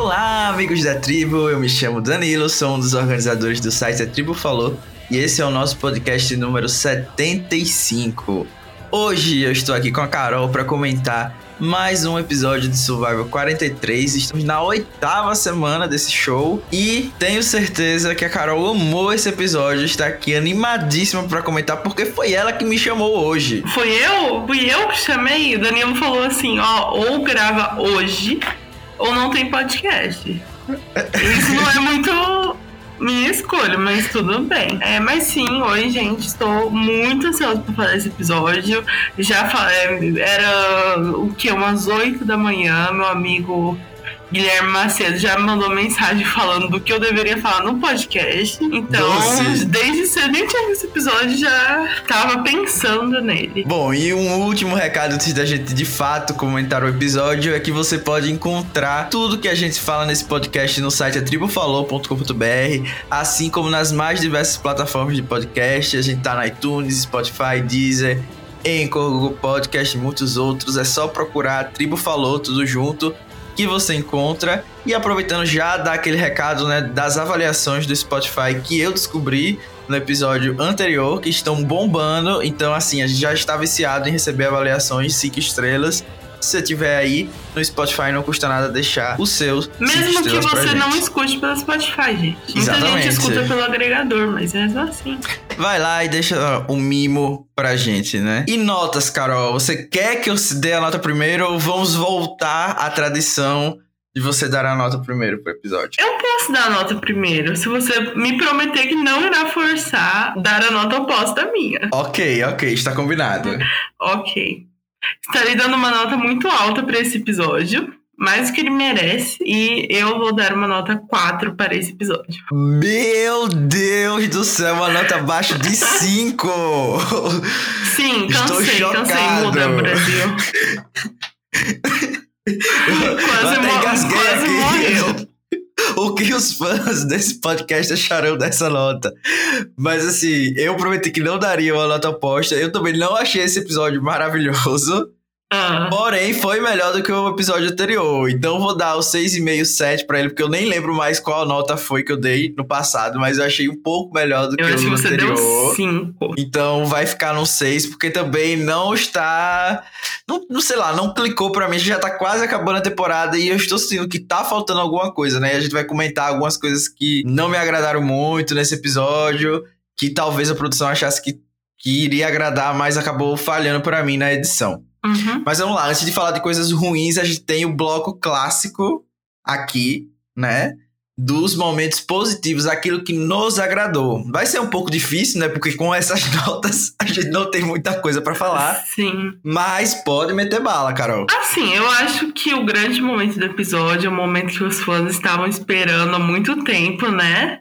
Olá, amigos da tribo. Eu me chamo Danilo, sou um dos organizadores do site A Tribo Falou e esse é o nosso podcast número 75. Hoje eu estou aqui com a Carol para comentar mais um episódio de Survival 43. Estamos na oitava semana desse show e tenho certeza que a Carol amou esse episódio, está aqui animadíssima para comentar porque foi ela que me chamou hoje. Foi eu? Fui eu que chamei? O Danilo falou assim, ó, ou grava hoje ou não tem podcast. Isso não é muito minha escolha, mas tudo bem. É, mas sim, hoje, gente, estou muito ansiosa para fazer esse episódio. Já falei, era o que? Umas 8 da manhã, meu amigo Guilherme Macedo já me mandou mensagem falando do que eu deveria falar no podcast. Então, Doce. desde cedo, nem tinha esse episódio, já tava pensando nele. Bom, e um último recado antes da gente de fato comentar o episódio é que você pode encontrar tudo que a gente fala nesse podcast no site atribufalou.com.br, assim como nas mais diversas plataformas de podcast. A gente tá na iTunes, Spotify, Deezer, Anchor, Google Podcast e muitos outros. É só procurar Tribo Falou tudo junto que você encontra. E aproveitando já dar aquele recado né, das avaliações do Spotify que eu descobri no episódio anterior, que estão bombando. Então, assim, a gente já está viciado em receber avaliações 5 estrelas. Se você tiver aí no Spotify, não custa nada deixar o seu. cinco Mesmo que você não escute pelo Spotify, gente. Muita Exatamente. gente escuta pelo agregador, mas é só assim. Vai lá e deixa um mimo pra gente, né? E notas, Carol. Você quer que eu dê a nota primeiro ou vamos voltar à tradição de você dar a nota primeiro pro episódio? Eu posso dar a nota primeiro, se você me prometer que não irá forçar dar a nota oposta à minha. Ok, ok, está combinado. Ok. Estarei dando uma nota muito alta para esse episódio, mais do que ele merece, e eu vou dar uma nota 4 para esse episódio. Meu Deus do céu, uma nota abaixo de 5! Sim, Estou cansei, cansei, muda Brasil. Quase, mo quase morreu. O que os fãs desse podcast acharão dessa nota? Mas assim, eu prometi que não daria uma nota oposta. Eu também não achei esse episódio maravilhoso. Ah, Porém, foi melhor do que o episódio anterior. Então vou dar o 6,5, 7 pra ele, porque eu nem lembro mais qual nota foi que eu dei no passado, mas eu achei um pouco melhor do eu que acho que o você anterior. deu 5. Então vai ficar no 6, porque também não está. Não, não sei lá, não clicou pra mim. Já tá quase acabando a temporada e eu estou sentindo que tá faltando alguma coisa, né? A gente vai comentar algumas coisas que não me agradaram muito nesse episódio, que talvez a produção achasse que, que iria agradar, mas acabou falhando pra mim na edição. Uhum. Mas vamos lá, antes de falar de coisas ruins, a gente tem o bloco clássico aqui, né? Dos momentos positivos, aquilo que nos agradou. Vai ser um pouco difícil, né? Porque com essas notas a gente não tem muita coisa pra falar. Sim. Mas pode meter bala, Carol. Assim, eu acho que o grande momento do episódio é o momento que os fãs estavam esperando há muito tempo, né?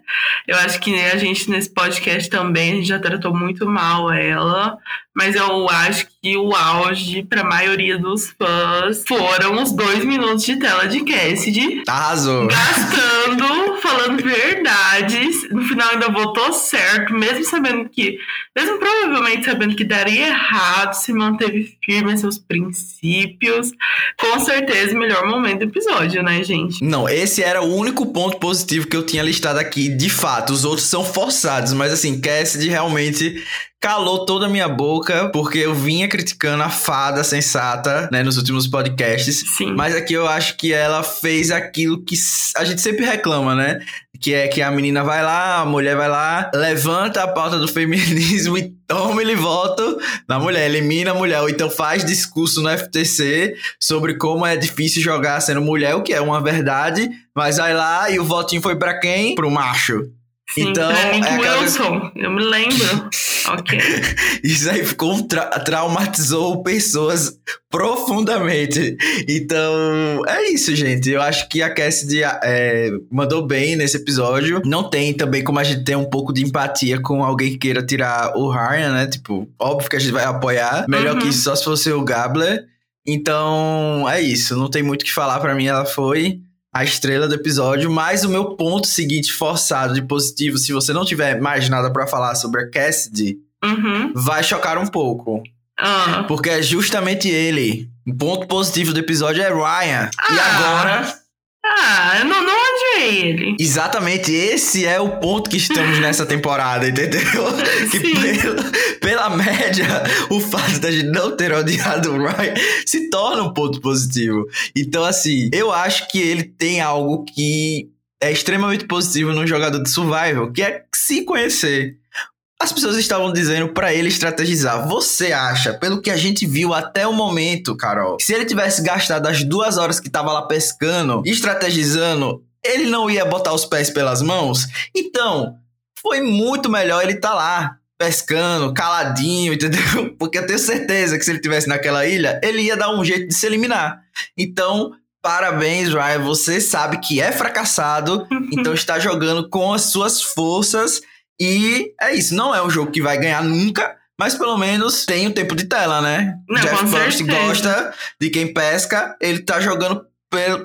Eu acho que a gente nesse podcast também a gente já tratou muito mal ela, mas eu acho que o auge para a maioria dos fãs foram os dois minutos de tela de Cassidy Arrasou. gastando, falando verdades. No final ainda votou certo, mesmo sabendo que, mesmo provavelmente sabendo que daria errado, se manteve firme em seus princípios. Com certeza, o melhor momento do episódio, né, gente? Não, esse era o único ponto positivo que eu tinha listado aqui. De fato, os outros são forçados, mas assim, Cassidy realmente calou toda a minha boca, porque eu vinha criticando a fada sensata, né, nos últimos podcasts. Sim. Mas aqui eu acho que ela fez aquilo que a gente sempre reclama, né? Que é que a menina vai lá, a mulher vai lá, levanta a pauta do feminismo e toma ele voto na mulher, elimina a mulher, ou então faz discurso no FTC sobre como é difícil jogar sendo mulher, o que é uma verdade, mas vai lá e o votinho foi pra quem? Pro macho. Sim, então, é aquela Wilson, eu me lembro. ok. Isso aí ficou tra- traumatizou pessoas profundamente. Então, é isso, gente. Eu acho que a Cassidy é, mandou bem nesse episódio. Não tem também como a gente ter um pouco de empatia com alguém que queira tirar o Ryan, né? Tipo, óbvio que a gente vai apoiar. Melhor Uhum. que isso só se fosse o Gabler. Então, é isso. Não tem muito o que falar pra mim. Ela foi a estrela do episódio, mas o meu ponto seguinte forçado de positivo, se você não tiver mais nada pra falar sobre a Cassidy, Uhum. vai chocar um pouco. Ah. Porque é justamente ele. O ponto positivo do episódio é Ryan. E Ah. agora, Ah, eu não, não odiei ele. Exatamente, esse é o ponto que estamos nessa temporada, entendeu? Que pela, pela, média, o fato da gente não ter odiado o Ryan se torna um ponto positivo. Então, assim, eu acho que ele tem algo que é extremamente positivo num jogador de survival, que é se conhecer. As pessoas estavam dizendo para ele estrategizar. Você acha, pelo que a gente viu até o momento, Carol, se ele tivesse gastado as duas horas que tava lá pescando, estrategizando, ele não ia botar os pés pelas mãos? Então, foi muito melhor ele estar tá lá pescando, caladinho, entendeu? Porque eu tenho certeza que se ele tivesse naquela ilha, ele ia dar um jeito de se eliminar. Então, Parabéns, Ryan. Você sabe que é fracassado, então está jogando com as suas forças e é isso, não é um jogo que vai ganhar nunca, mas pelo menos tem o tempo de tela, né? Não, Jeff Burst gosta de quem pesca, ele tá jogando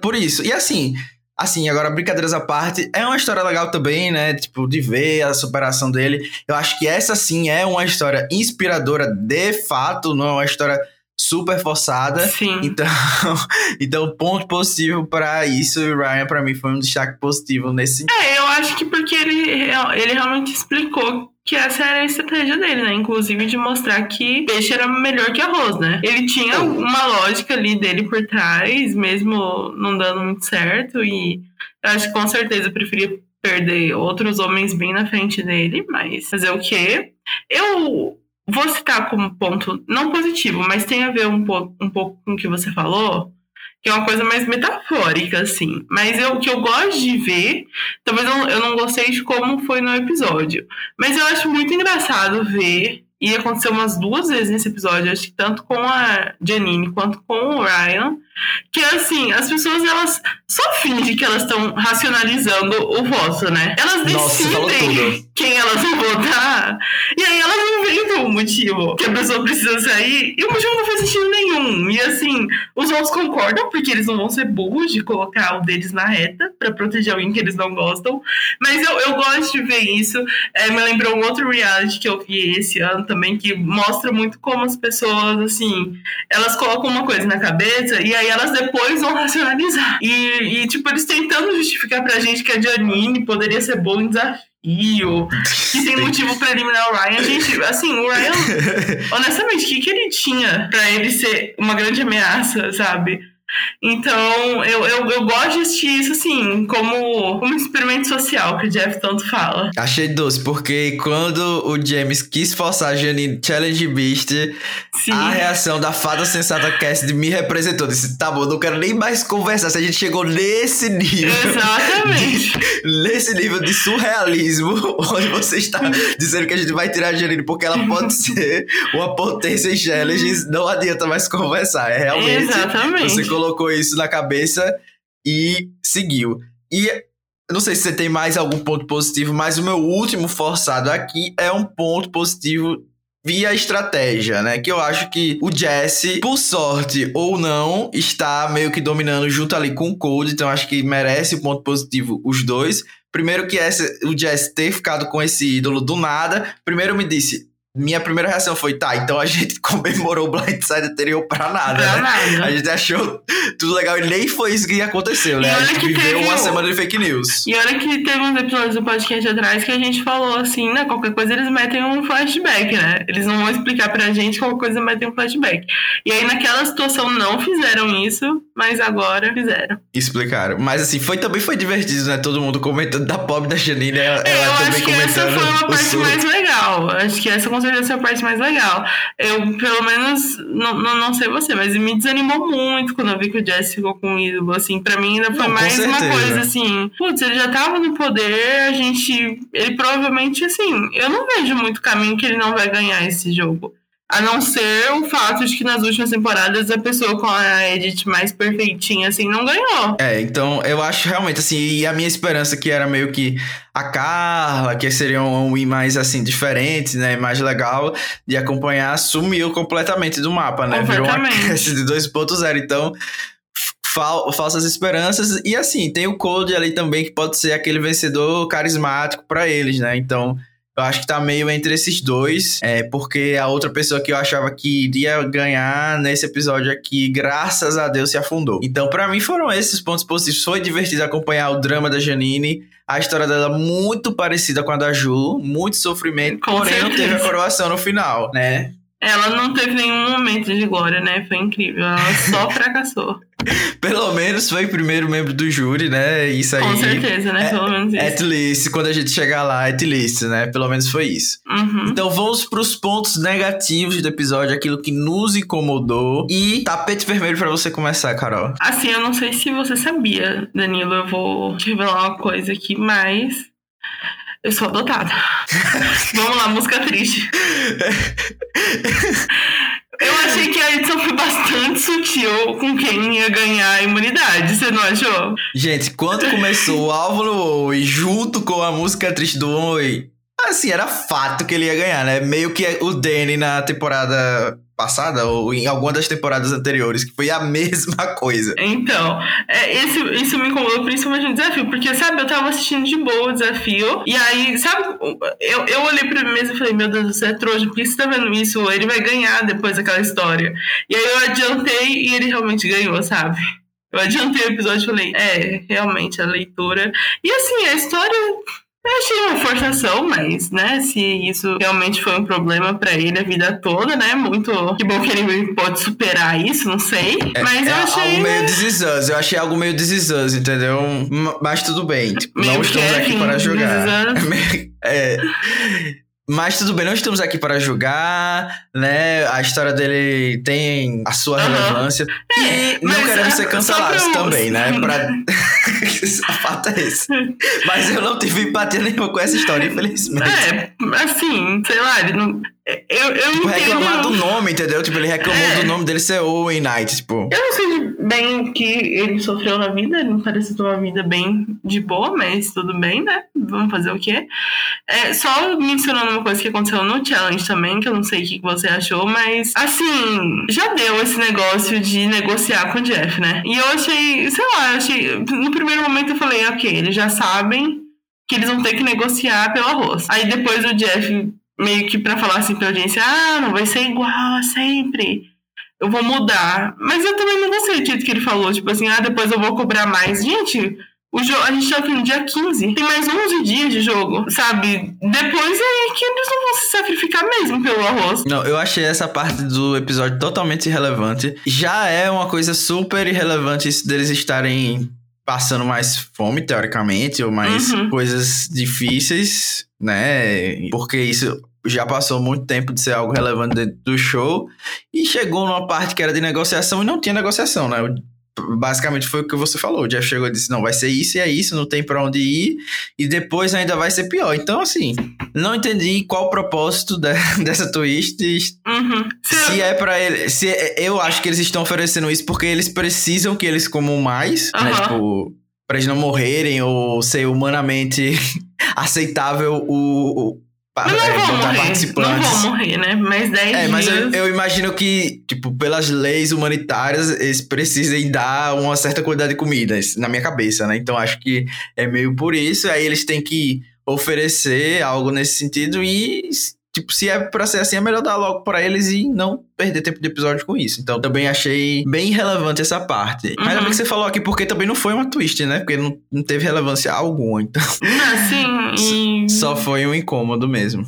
por isso. E assim, assim, agora brincadeiras à parte, é uma história legal também, né? Tipo, de ver a superação dele. Eu acho que essa sim é uma história inspiradora de fato, não é uma história super forçada. Sim. Então, então ponto positivo para isso. E o Ryan, para mim, foi um destaque positivo nesse. É, eu acho que porque ele, ele realmente explicou que essa era a estratégia dele, né? Inclusive de mostrar que peixe era melhor que arroz, né? Ele tinha uma lógica ali dele por trás, mesmo não dando muito certo. E eu acho que com certeza eu preferia perder outros homens bem na frente dele, mas fazer o quê? Eu vou citar como ponto não positivo, mas tem a ver um pouco, um pouco com o que você falou, que é uma coisa mais metafórica, assim. Mas eu, o que eu gosto de ver, talvez eu, eu não gostei de como foi no episódio, mas eu acho muito engraçado ver e aconteceu umas duas vezes nesse episódio, acho que tanto com a Janine quanto com o Ryan, que assim, as pessoas elas só fingem que elas estão racionalizando o voto, né? Elas decidem quem elas vão votar, e aí elas inventam o motivo que a pessoa precisa sair, e o motivo não faz sentido nenhum. E assim, os outros concordam, porque eles não vão ser burros de colocar o deles na reta para proteger alguém que eles não gostam. Mas eu, eu gosto de ver isso. É, me lembrou um outro reality que eu vi esse ano também, que mostra muito como as pessoas, assim, elas colocam uma coisa na cabeça e aí elas depois vão racionalizar. E, e tipo, eles tentando justificar pra gente que a Janine poderia ser bom em desafio, que tem motivo pra eliminar o Ryan. Gente, assim, o Ryan, honestamente, o que, que ele tinha pra ele ser uma grande ameaça, sabe? Então, eu, eu, eu gosto de assistir isso, assim, como, como um experimento social que o Jeff tanto fala. Achei doce, porque quando o James quis forçar a Janine Challenge Beast, Sim. a reação da fada sensata Cassidy me representou. Disse, tá bom, não quero nem mais conversar. Se a gente chegou nesse nível. Exatamente. De, nesse nível de surrealismo, onde você está dizendo que a gente vai tirar a Janine porque ela pode ser uma potência em challenges, não adianta mais conversar. É realmente. Exatamente. Você colocou isso na cabeça e seguiu. E não sei se você tem mais algum ponto positivo, mas o meu último forçado aqui é um ponto positivo via estratégia, né? Que eu acho que o Jesse, por sorte ou não, está meio que dominando junto ali com o Cold, então acho que merece o um ponto positivo os dois. Primeiro que essa, o Jesse ter ficado com esse ídolo do nada, primeiro me disse, minha primeira reação foi, tá, então a gente comemorou o Blindside anterior pra nada, pra né? Nada. A gente achou tudo legal e nem foi isso que aconteceu, né? E a gente que viveu teve uma semana de fake news. E olha que teve uns episódios do podcast atrás que a gente falou assim, né? Qualquer coisa eles metem um flashback, né? Eles não vão explicar pra gente, qualquer coisa metem um flashback. E aí naquela situação não fizeram isso, mas agora fizeram. Explicaram. Mas assim, foi também foi divertido, né? Todo mundo comentando da pobre da Janine, ela, É, ela eu também acho que essa comentando foi uma parte surto. mais legal. Acho que essa com certeza foi a parte mais legal. Eu, pelo menos, não, não, não sei você, mas me desanimou muito quando eu vi que o Jesse ficou com o ídolo. Assim, pra mim ainda foi Não, mais uma coisa assim. Putz, ele já tava no poder, a gente. Ele provavelmente, assim, eu não vejo muito caminho que ele não vai ganhar esse jogo. A não ser o fato de que nas últimas temporadas a pessoa com a edit mais perfeitinha, assim, não ganhou. É, então eu acho realmente assim, e a minha esperança que era meio que a Carla, que seria um win mais assim, diferente, né? Mais legal de acompanhar, sumiu completamente do mapa, né? Virou uma cast de 2.0. Então, fal falsas esperanças. E assim, tem o Code ali também, que pode ser aquele vencedor carismático pra eles, né? Então. Eu acho que tá meio entre esses dois, é, porque a outra pessoa que eu achava que iria ganhar nesse episódio aqui, graças a Deus, se afundou. Então, para mim, foram esses pontos positivos. Foi divertido acompanhar o drama da Janine. A história dela muito parecida com a da Ju, muito sofrimento, Com porém não teve a certeza. coroação no final, né? Ela não teve nenhum momento de glória, né? Foi incrível. Ela só fracassou. Pelo menos foi o primeiro membro do júri, né? Isso aí. Com certeza, né? é- Pelo menos isso. At least, quando a gente chegar lá, at least, né? Pelo menos foi isso. Uhum. Então vamos pros pontos negativos do episódio, aquilo que nos incomodou. E tapete vermelho pra você começar, Carol. Assim, eu não sei se você sabia, Danilo, eu vou te revelar uma coisa aqui, mas eu sou adotada. Vamos lá, música triste. Eu achei que a edição foi bastante sutil com quem ia ganhar a imunidade, você não achou? Gente, quando começou o alvo no Oi, junto com a música triste do Oi, assim, era fato que ele ia ganhar, né? Meio que o Danny na temporada passada, ou em alguma das temporadas anteriores, que foi a mesma coisa. Então, é, esse, isso me incomodou principalmente no desafio, porque, sabe, eu tava assistindo de boa o desafio, e aí, sabe, eu, eu olhei pra mim mesmo e falei, meu Deus, você é trouxa, por que você tá vendo isso? Ele vai ganhar depois daquela história. E aí eu adiantei e ele realmente ganhou, sabe? Eu adiantei o episódio e falei, é, realmente, a leitura. E assim, a história. Eu achei uma forçação, mas, né, se isso realmente foi um problema pra ele a vida toda, né? Muito. Que bom que ele pode superar isso, não sei. mas é eu achei. algo meio Us. Eu achei algo meio This Is Us, entendeu? Mas tudo bem. Tipo, não estamos aqui para jogar. É. Mas tudo bem, não estamos aqui para julgar, né? A história dele tem a sua relevância. É, e não queremos ser cancelados pra também, né? Pra... o fato é esse. Mas eu não tive empatia nenhuma com essa história, infelizmente. É, assim, sei lá, ele não. Eu, eu Tipo, entendo. reclamar do nome, entendeu? Tipo, ele reclamou É. do nome dele ser Owen Knight, tipo. Eu não sei bem o que ele sofreu na vida, ele não parece ter uma vida bem de boa, mas tudo bem, né? Vamos fazer o quê? É, só mencionando uma coisa que aconteceu no challenge também, que eu não sei o que você achou, mas assim, já deu esse negócio de negociar com o Jeff, né? E eu achei, sei lá, eu achei. No primeiro momento eu falei, ok, eles já sabem que eles vão ter que negociar pelo arroz. Aí depois o Jeff, meio que pra falar assim pra audiência, ah, não vai ser igual sempre. Eu vou mudar. Mas eu também não gostei do jeito que ele falou, tipo assim, ah, depois eu vou cobrar mais. Gente, o jogo, a gente tá no dia 15. Tem mais 11 dias de jogo, sabe? Depois é que eles não vão se sacrificar mesmo pelo arroz. Não, eu achei essa parte do episódio totalmente irrelevante. Já é uma coisa super irrelevante isso deles estarem passando mais fome, teoricamente, ou mais Uhum. coisas difíceis, né? Porque isso já passou muito tempo de ser algo relevante dentro do show. E chegou numa parte que era de negociação e não tinha negociação, né? Basicamente foi o que você falou. O Jeff chegou e disse: não, vai ser isso e é isso, não tem pra onde ir. E depois ainda vai ser pior. Então, assim, não entendi qual o propósito de- dessa twist. Uhum. Se- é pra ele. Se é- eu acho que eles estão oferecendo isso porque eles precisam que eles comam mais, né? Aham. Tipo, pra eles não morrerem ou ser humanamente aceitável o. o Mas é, não vão botar morrer. Não participantes. vão morrer, né? Mais 10 É, mas eu, dias. eu imagino que, tipo, pelas leis humanitárias, eles precisem dar uma certa quantidade de comidas, na minha cabeça, né? Então acho que é meio por isso. Aí eles têm que oferecer algo nesse sentido e, tipo, se é pra ser assim, é melhor dar logo pra eles e não perder tempo de episódio com isso. Então também achei bem relevante essa parte. Mas Uhum. também que você falou aqui, porque também não foi uma twist, né? Porque não, não teve relevância alguma. Então Assim, e... só foi um incômodo mesmo.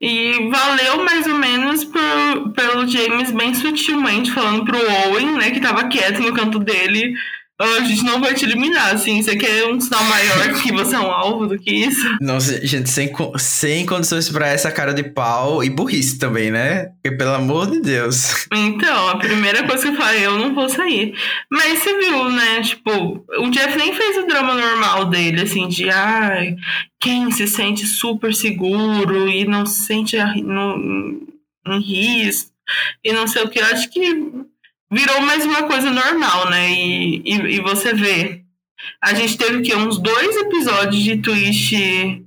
E valeu mais ou menos por, pelo James bem sutilmente falando pro Owen, né, que tava quieto no canto dele. "Ah, a gente não vai te eliminar, assim. Você quer um sinal maior que você é um alvo do que isso? Nossa, gente, sem, sem condições pra essa cara de pau e burrice também, né? Porque, pelo amor de Deus. Então, a primeira coisa que eu falei, eu não vou sair. Mas você viu, né? Tipo, o Jeff nem fez o drama normal dele, assim, de ai, quem se sente super seguro e não se sente no, em risco e não sei o que. Eu acho que virou mais uma coisa normal, né? E, e, e você vê. A gente teve o quê? Uns dois episódios de twist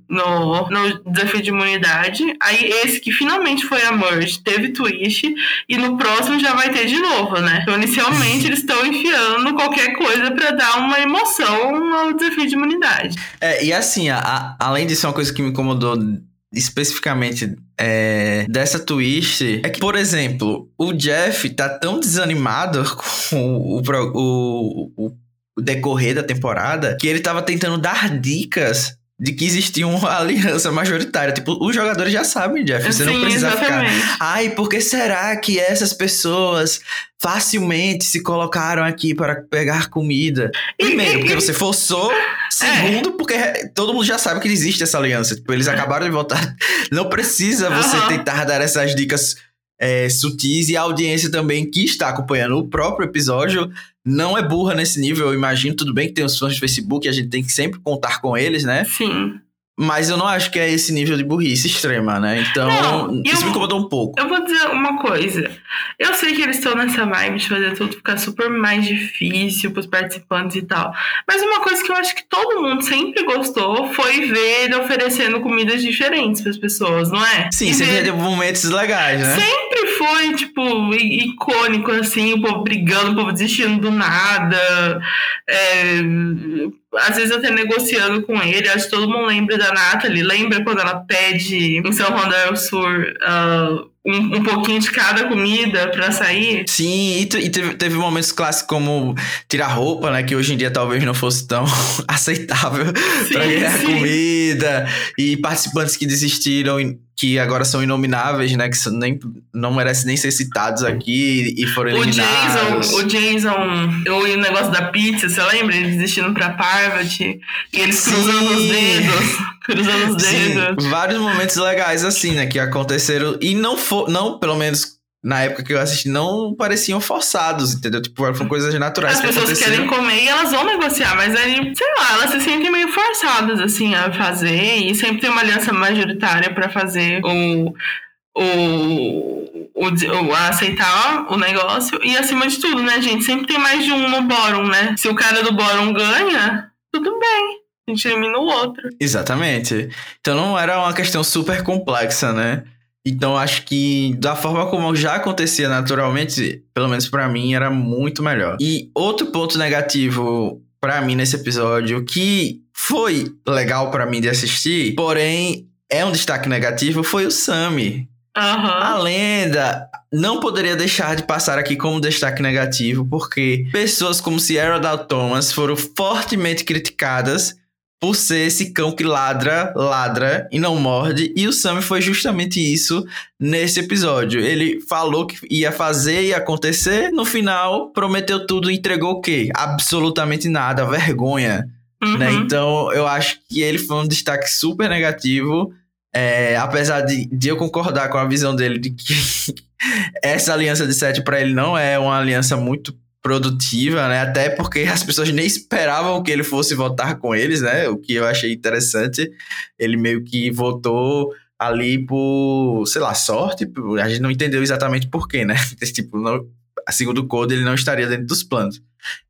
no, no desafio de imunidade. Aí esse que finalmente foi a Merge teve twist. E no próximo já vai ter de novo, né? Então, inicialmente, eles estão enfiando qualquer coisa pra dar uma emoção ao desafio de imunidade. É, e assim, a- a- além disso, uma coisa que me incomodou especificamente é, dessa twist é que, por exemplo, o Jeff tá tão desanimado com o, o, o, o decorrer da temporada que ele tava tentando dar dicas de que existia uma aliança majoritária. Tipo, os jogadores já sabem, Jeff. Você Sim, não precisa exatamente. ficar. Ai, por que será que essas pessoas facilmente se colocaram aqui para pegar comida? Primeiro, porque você forçou. Segundo, porque todo mundo já sabe que existe essa aliança. Tipo, eles acabaram de votar. Não precisa você Aham. tentar dar essas dicas é, sutis e a audiência também que está acompanhando o próprio episódio não é burra nesse nível, eu imagino. Tudo bem que tem os fãs de Facebook, a gente tem que sempre contar com eles, né? Sim. Mas eu não acho que é esse nível de burrice extrema, né? Então, Não, isso eu- me incomodou um pouco. Eu vou dizer uma coisa. Eu sei que eles estão nessa vibe de fazer tudo ficar super mais difícil pros participantes e tal. Mas uma coisa que eu acho que todo mundo sempre gostou foi ver ele oferecendo comidas diferentes pras pessoas, não é? Sim, E ver- vê momentos legais, né? Sempre foi, tipo, icônico, assim, o povo brigando, o povo desistindo do nada. é, às vezes até negociando com ele. Acho que todo mundo lembra da Nathalie. Lembra quando ela pede em São Juan del Sur ah, um, um pouquinho de cada comida pra sair? Sim, e, e teve, teve momentos clássicos como tirar roupa, né? Que hoje em dia talvez não fosse tão aceitável pra ganhar sim. comida. E participantes que desistiram, que agora são inomináveis, né? Que nem, não merecem nem ser citados aqui e foram O eliminados. Jason, o Jason, o o negócio da pizza, você lembra? Ele desistindo pra Parvati e eles Sim. cruzando os dedos, cruzando os dedos. Sim, vários momentos legais assim, né, que aconteceram e não for, não, pelo menos na época que eu assisti, não pareciam forçados, entendeu? Tipo, foram coisas naturais As que pessoas querem comer e elas vão negociar, mas aí, sei lá, elas se sentem meio forçadas, assim, a fazer. E sempre tem uma aliança majoritária pra fazer o. O, o, o- aceitar o negócio. E acima de tudo, né, gente? Sempre tem mais de um no bórum, né? Se o cara do bórum ganha, tudo bem. A gente elimina o outro. Exatamente. Então não era uma questão super complexa, né? Então acho que da forma como já acontecia naturalmente, pelo menos pra mim, era muito melhor. E outro ponto negativo pra mim nesse episódio que foi legal pra mim de assistir, porém é um destaque negativo, foi o Sammy. Aham. A lenda não poderia deixar de passar aqui como destaque negativo, porque pessoas como Sierra Dow Thomas foram fortemente criticadas por ser esse cão que ladra, ladra e não morde, e o Sam foi justamente isso nesse episódio. Ele falou que ia fazer e acontecer, no final prometeu tudo e entregou o quê? Absolutamente nada, vergonha Uhum. né? Então, eu acho que ele foi um destaque super negativo. é, apesar de, de eu concordar com a visão dele de que essa aliança de sete para ele não é uma aliança muito produtiva, né? Até porque as pessoas nem esperavam que ele fosse votar com eles, né? O que eu achei interessante. Ele meio que votou ali por, sei lá, sorte. A gente não entendeu exatamente por quê, né? tipo, não, segundo o Code, ele não estaria dentro dos planos.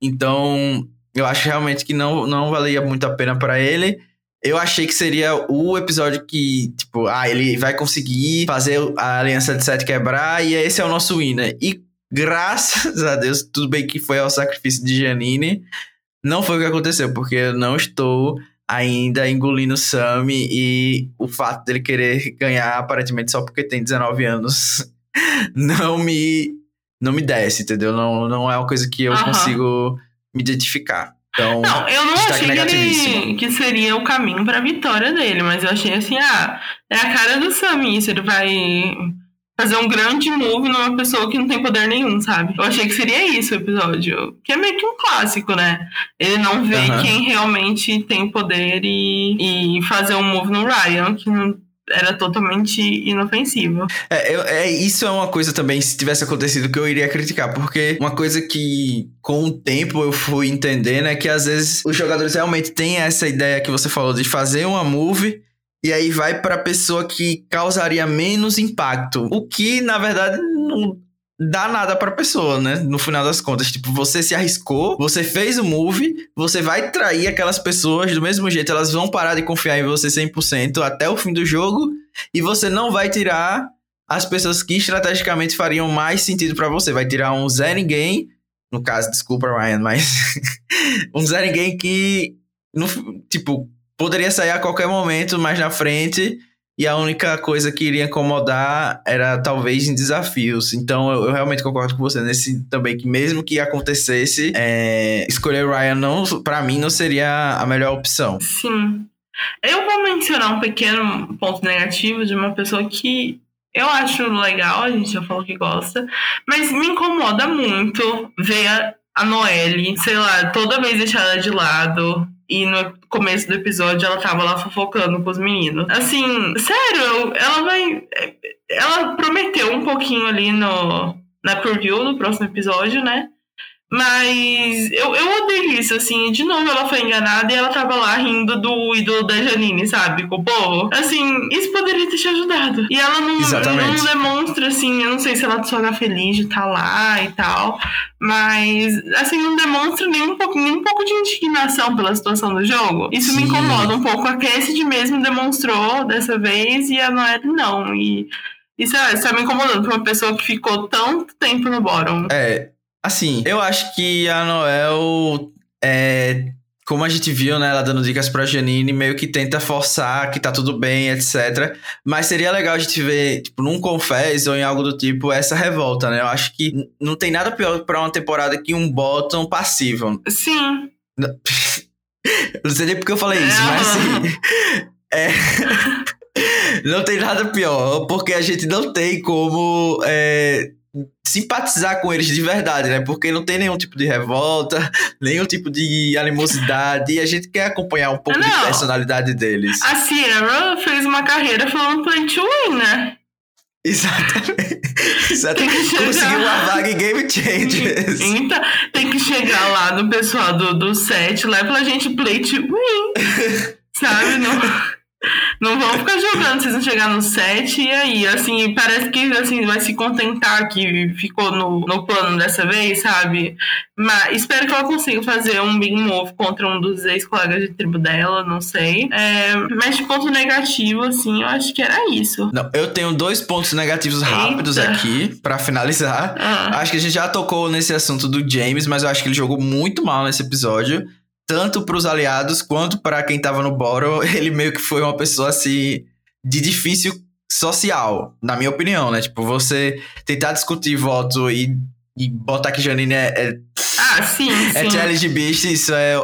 Então, eu acho realmente que não, não valia muito a pena pra ele. Eu achei que seria o episódio que, tipo, ah, ele vai conseguir fazer a Aliança de Sete quebrar e esse é o nosso winner. E graças a Deus, tudo bem que foi ao sacrifício de Janine, não foi o que aconteceu, porque eu não estou ainda engolindo o Sammy e o fato dele querer ganhar aparentemente só porque tem 19 anos não me não me desce, entendeu? Não, não é uma coisa que eu consigo me identificar. Então, Não, eu não achei que, ele, que seria o caminho pra vitória dele, mas eu achei assim, ah, é a cara do Sammy, isso ele vai fazer um grande move numa pessoa que não tem poder nenhum, sabe? Eu achei que seria isso o episódio, que é meio que um clássico, né? Ele não vê Aham. quem realmente tem poder e, e fazer um move no Ryan, que não era totalmente inofensivo. É, é, isso é uma coisa também, se tivesse acontecido, que eu iria criticar. Porque uma coisa que, com o tempo, eu fui entendendo é que às vezes os jogadores realmente têm essa ideia que você falou de fazer uma move. E aí vai pra pessoa que causaria menos impacto. O que, na verdade, não dá nada pra pessoa, né? No final das contas. Tipo, você se arriscou, você fez o move, você vai trair aquelas pessoas do mesmo jeito. Elas vão parar de confiar em você 100% até o fim do jogo. E você não vai tirar as pessoas que estrategicamente fariam mais sentido pra você. Vai tirar um Zé Ninguém, no caso, desculpa, Ryan, mas um Zé Ninguém que, no, tipo, poderia sair a qualquer momento mais na frente e a única coisa que iria incomodar era talvez em desafios. Então eu, eu realmente concordo com você nesse também, que mesmo que acontecesse, é, escolher Ryan não, para mim não seria a melhor opção. Sim. Eu vou mencionar um pequeno ponto negativo de uma pessoa que eu acho legal, a gente já falou que gosta, mas me incomoda muito ver a, Noelle, sei lá, toda vez deixada de lado, e no começo do episódio ela tava lá fofocando com os meninos. Assim, sério, ela vai. Ela prometeu um pouquinho ali no, na preview do próximo episódio, né? Mas eu, eu odeio isso, assim. De novo, ela foi enganada e ela tava lá rindo do ídolo da Janine, sabe? Com o povo. Assim, isso poderia ter te ajudado. E ela não, não demonstra, assim, eu não sei se ela só tá feliz de estar tá lá e tal. Mas, assim, não demonstra nem um pouco, nem um pouco de indignação pela situação do jogo. Isso Sim. me incomoda um pouco. A Cassidy mesmo demonstrou dessa vez e a Noelle não. E isso, é, isso tá me incomodando pra uma pessoa que ficou tanto tempo no bottom. É, Assim, eu acho que a Noel é, como a gente viu, né, ela dando dicas pra Janine, meio que tenta forçar que tá tudo bem, etc. Mas seria legal a gente ver, tipo, num confess ou em algo do tipo, essa revolta, né? Eu acho que não tem nada pior pra uma temporada que um bottom passivo. Sim. Não sei nem porque eu falei isso, mas assim. É. não tem nada pior, porque a gente não tem como. É simpatizar com eles de verdade, né? Porque não tem nenhum tipo de revolta, nenhum tipo de animosidade, e a gente quer acompanhar um pouco não, de personalidade deles. A Sierra fez uma carreira falando play to win, né? Exatamente. Exatamente. Conseguiu uma vaga em Game Changers. Então, tem que chegar lá no pessoal do, do set, leva a gente play to win. Sabe? Não... Não vão ficar jogando, vocês vão chegar no 7 e aí, assim, parece que assim, vai se contentar que ficou no, no plano dessa vez, sabe? Mas espero que ela consiga fazer um big move contra um dos ex-colegas de tribo dela, não sei. É, mas de ponto negativo, assim, eu acho que era isso. Não, eu tenho dois pontos negativos rápidos Eita. aqui, para finalizar. Ah. Acho que a gente já tocou nesse assunto do James, mas eu acho que ele jogou muito mal nesse episódio tanto para os aliados quanto para quem estava no bottom, ele meio que foi uma pessoa assim de difícil social, na minha opinião, né? Tipo, você tentar discutir voto e, e botar que Janine é, é ah, sim, é sim. LGBT, isso é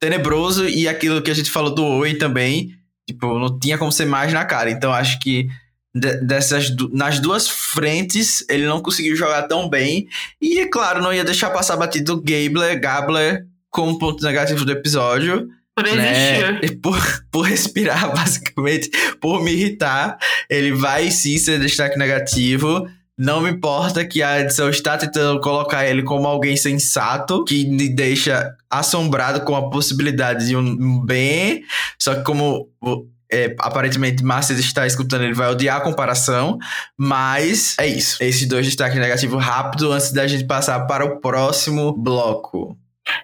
tenebroso e aquilo que a gente falou do Oi também, tipo, não tinha como ser mais na cara. Então acho que dessas nas duas frentes ele não conseguiu jogar tão bem e é claro não ia deixar passar batido Gabler, Gabler como ponto negativo do episódio. Por existir. Né? Por, por respirar, basicamente, por me irritar. Ele vai sim ser destaque negativo. Não me importa que a edição está tentando colocar ele como alguém sensato, que me deixa assombrado com a possibilidade de um bem. Só que como é, aparentemente Márcio está escutando, ele vai odiar a comparação. Mas é isso. Esses dois destaques negativos rápido antes da gente passar para o próximo bloco.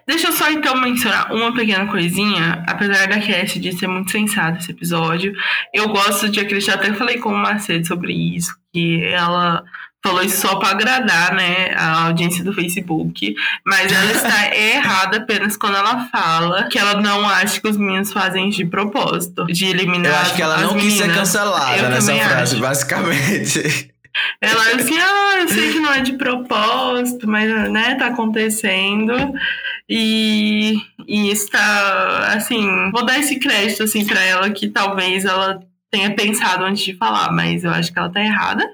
Deixa eu só então mencionar uma pequena coisinha, apesar da Cass de ser muito sensata esse episódio, eu gosto de acreditar, até falei com o Macedo sobre isso, que ela falou isso só para agradar, né, a audiência do Facebook, mas ela está errada apenas quando ela fala que ela não acha que os meninos fazem de propósito, de eliminar Eu acho que ela não meninas. quis ser cancelada eu nessa frase, acho. basicamente. Ela assim, ah, eu sei que não é de propósito, mas né, tá acontecendo. E, e está, assim, vou dar esse crédito assim para ela que talvez ela tenha pensado antes de falar, mas eu acho que ela tá errada.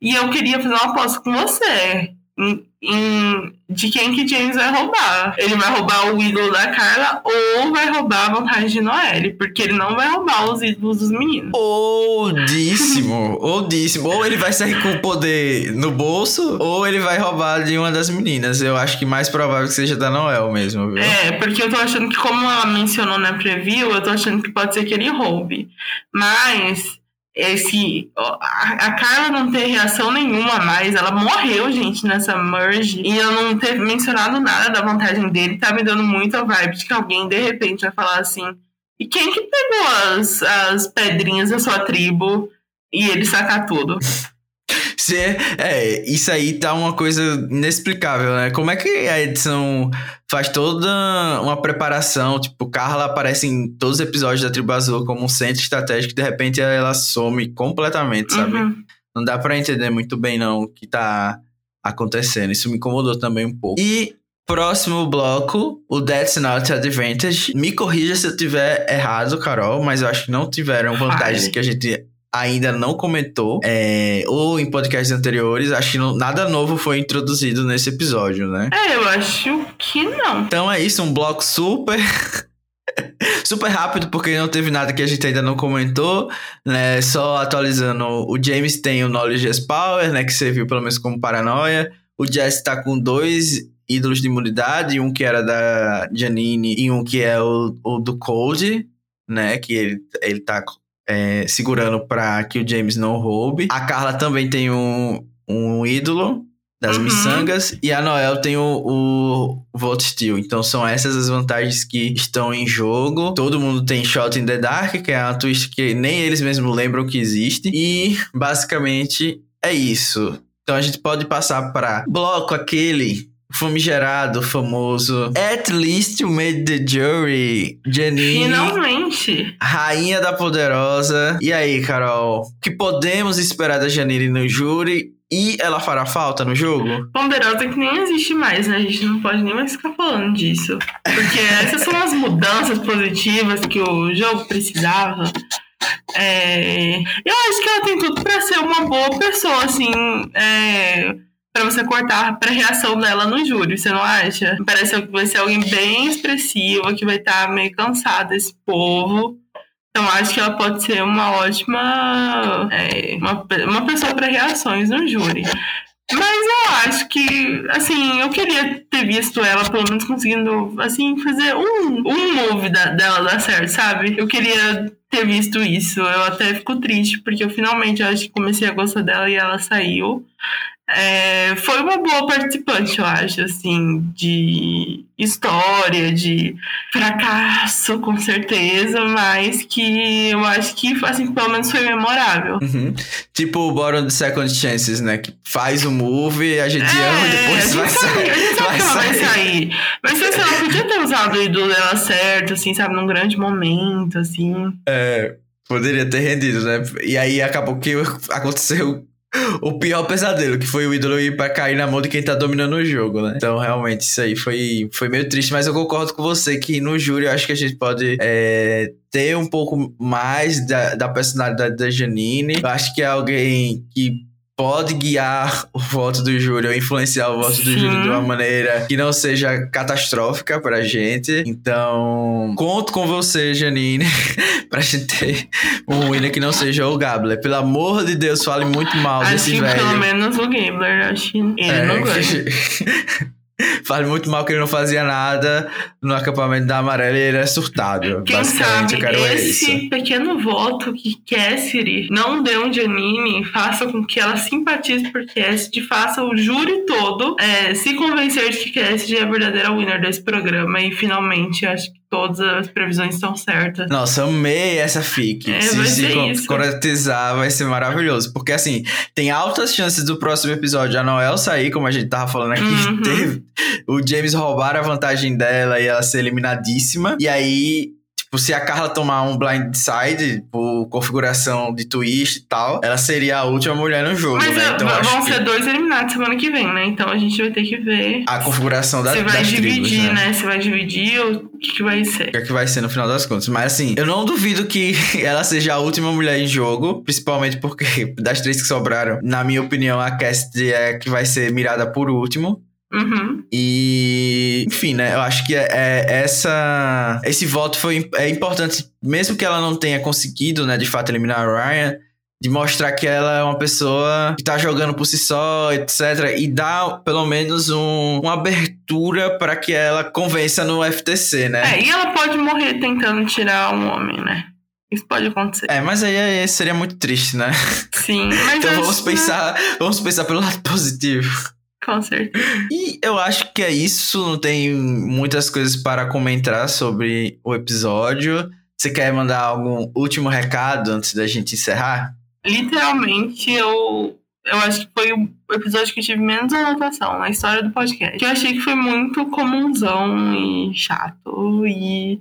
E eu queria fazer uma aposta com você em, de quem que James vai roubar. Ele vai roubar o ídolo da Carla ou vai roubar a vantagem de Noelle, porque ele não vai roubar os ídolos dos meninos. Oldíssimo, oldíssimo. Ou ele vai sair com o poder no bolso, ou ele vai roubar de uma das meninas. Eu acho que mais provável que seja da Noel mesmo, viu? É, porque eu tô achando que, como ela mencionou na preview, eu tô achando que pode ser que ele roube. Mas esse a, a Carla não ter reação nenhuma mais, ela morreu, gente, nessa merge, e eu não ter mencionado nada da vantagem dele, tá me dando muito a vibe de que alguém de repente vai falar assim: e quem que pegou as, as pedrinhas da sua tribo? E ele sacar tudo? Se, é, isso aí tá uma coisa inexplicável, né? Como é que a edição faz toda uma preparação? Tipo, Carla aparece em todos os episódios da Tribo Azul como um centro estratégico e de repente ela some completamente, sabe? Uhum. Não dá pra entender muito bem, não, o que tá acontecendo. Isso me incomodou também um pouco. E próximo bloco, o That's Not Advantage. Me corrija se eu tiver errado, Carol, mas eu acho que não tiveram vantagens Fale. que a gente ainda não comentou, é, ou em podcasts anteriores. Acho que não- nada novo foi introduzido nesse episódio, né? É, eu acho que não. Então é isso, um bloco super. super rápido, porque não teve nada que a gente ainda não comentou, né? Só atualizando, o James tem o Knowledge as Power, né? Que serviu pelo menos como paranoia. O Jess tá com dois ídolos de imunidade, um que era da Janine e um que é o, o do Cold, né? Que ele, ele tá é, segurando pra que o James não roube. A Carla também tem um, um ídolo das Uhum. miçangas e a Noel tem o, o Volt Steel. Então são essas as vantagens que estão em jogo. Todo mundo tem Shot in the Dark, que é uma twist que nem eles mesmos lembram que existe. E basicamente é isso. Então a gente pode passar para bloco aquele famigerado, famoso. At least you made the jury, Janine. Finalmente. Rainha da Poderosa. E aí, Carol? O que podemos esperar da Janine no júri? E ela fará falta no jogo? Ponderosa que nem existe mais, né? A gente não pode nem mais ficar falando disso. Porque essas são as mudanças positivas que o jogo precisava. É, Eu acho que ela tem tudo pra ser uma boa pessoa, assim. É... Pra você cortar pra reação dela no júri, você não acha? Parece que vai ser alguém bem expressiva, que vai estar meio cansada desse povo. Então acho que ela pode ser uma ótima. é, uma, uma pessoa para reações no júri. Mas eu acho que, assim, eu queria ter visto ela pelo menos conseguindo, assim, fazer um, um move da- dela dar certo, sabe? Eu queria ter visto isso. Eu até fico triste, porque eu finalmente acho que comecei a gostar dela e ela saiu. É, foi uma boa participante, eu acho, assim, de história, de fracasso, com certeza, mas que eu acho que, assim, pelo menos foi memorável. Uhum. Tipo o Bottom de Second Chances, né? Que faz o move, a gente ama e É, depois vai sabe, sair. a gente sabe vai que ela vai sair. Mas assim, ela podia ter usado o ídolo dela certo, assim, sabe, num grande momento, assim. É, poderia ter rendido, né? E aí acabou que aconteceu o pior pesadelo, que foi o ídolo ir pra cair na mão de quem tá dominando o jogo, né? Então, realmente, isso aí foi, foi meio triste, mas eu concordo com você que no júri eu acho que a gente pode é, ter um pouco mais da, da personalidade da Janine. Eu acho que é alguém que pode guiar o voto do júri ou influenciar o voto do júri de uma maneira que não seja catastrófica pra gente. Então, conto com você, Janine, pra gente ter um winner que não seja o Gabler. Pelo amor de Deus, fale muito mal acho desse que velho. pelo menos o Gabler, acho que ele É, não ganha. Fale muito mal que ele não fazia nada no acampamento da Amarela e ele é surtado. Quem Basicamente, sabe eu quero esse pequeno voto que Cassidy não deu um Janine faça com que ela simpatize por Cassidy, faça o júri todo é, se convencer de que Cassidy é a verdadeira winner desse programa e finalmente acho que todas as previsões estão certas. Nossa, amei essa fic. É, se se concretizar, vai ser maravilhoso. Porque, assim, tem altas chances do próximo episódio a Noel sair, como a gente tava falando aqui. Uhum. Teve o James roubar a vantagem dela e ela ser eliminadíssima. E aí, tipo, se a Carla tomar um blindside por configuração de twist e tal, ela seria a última mulher no jogo, Mas né? Então, vão ser que dois eliminados semana que vem, né? Então a gente vai ter que ver a configuração da, se vai das dividir, tribos, né? Se vai dividir ou o que, que vai ser. O que é que vai ser no final das contas. Mas assim, eu não duvido que ela seja a última mulher em jogo, principalmente porque das três que sobraram, na minha opinião, a Cassidy é que vai ser mirada por último. Uhum. E, enfim, né? Eu acho que é, é essa, esse voto foi é importante, mesmo que ela não tenha conseguido, né, de fato, eliminar a Ryan, de mostrar que ela é uma pessoa que tá jogando por si só, etc. E dar pelo menos um, uma abertura para que ela convença no FTC, né? É, e ela pode morrer tentando tirar um homem, né? Isso pode acontecer. É, mas aí, seria muito triste, né? Sim, mas Então vamos que- pensar, vamos pensar pelo lado positivo. Com certeza. E eu acho que é isso, não tem muitas coisas para comentar sobre o episódio. Você quer mandar algum último recado antes da gente encerrar? Literalmente, eu eu acho que foi o episódio que eu tive menos anotação na história do podcast. Que eu achei que foi muito comunzão e chato. E,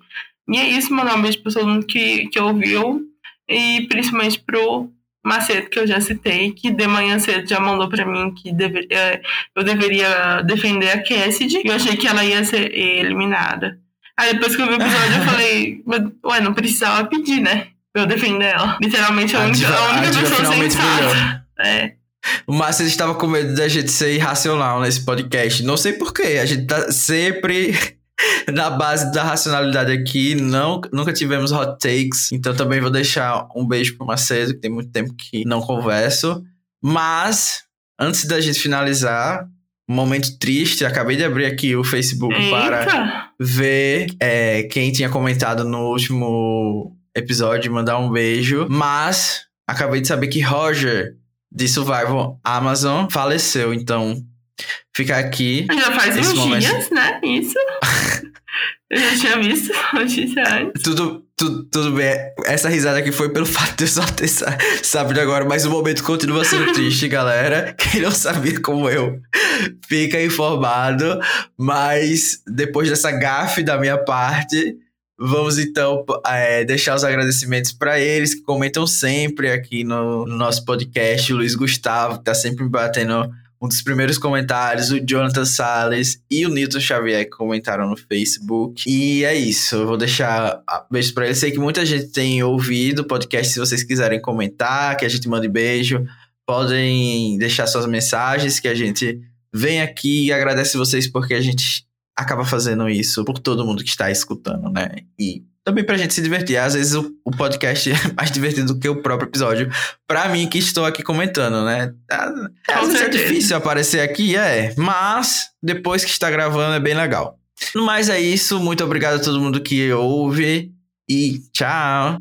e é isso, mandar um beijo pra todo mundo que, que ouviu. E principalmente pro Macedo, que eu já citei, que de manhã cedo já mandou para mim que deve, é, eu deveria defender a Cassidy. E eu achei que ela ia ser eliminada. Aí depois que eu vi o episódio, eu falei, ué, não precisava pedir, né? Eu defender ela. Literalmente a, a única, a única a pessoa sensata. É. O Márcio estava com medo da gente ser irracional nesse podcast. Não sei porquê. A gente tá sempre na base da racionalidade aqui. Não, nunca tivemos hot takes. Então também vou deixar um beijo pro Macedo, que tem muito tempo que não converso. Mas, antes da gente finalizar, um momento triste. Acabei de abrir aqui o Facebook Eita. para ver é, quem tinha comentado no último episódio, mandar um beijo. Mas acabei de saber que Roger de Survival Amazon faleceu. Então, fica aqui. Já faz uns momento. dias, né? Isso. Eu já tinha visto notícia antes. Tudo, tudo, tudo bem. Essa risada aqui foi pelo fato de eu só ter sabido agora, mas o momento continua sendo triste, galera. Quem não sabia como eu, fica informado. Mas depois dessa gafe da minha parte, Vamos então é, deixar os agradecimentos para eles que comentam sempre aqui no, no, nosso podcast. O Luiz Gustavo, que tá sempre batendo um dos primeiros comentários, o Jonathan Salles e o Nilton Xavier comentaram no Facebook. E é isso, eu vou deixar beijo para eles. Sei que muita gente tem ouvido o podcast. Se vocês quiserem comentar, que a gente mande beijo, podem deixar suas mensagens que a gente vem aqui e agradece vocês porque a gente acaba fazendo isso por todo mundo que está escutando, né? E também pra gente se divertir. Às vezes o, o podcast é mais divertido do que o próprio episódio. Pra mim, que estou aqui comentando, né? Às vezes é difícil aparecer aqui, é. Mas depois que está gravando é bem legal. Mas é isso. Muito obrigado a todo mundo que ouve. E tchau!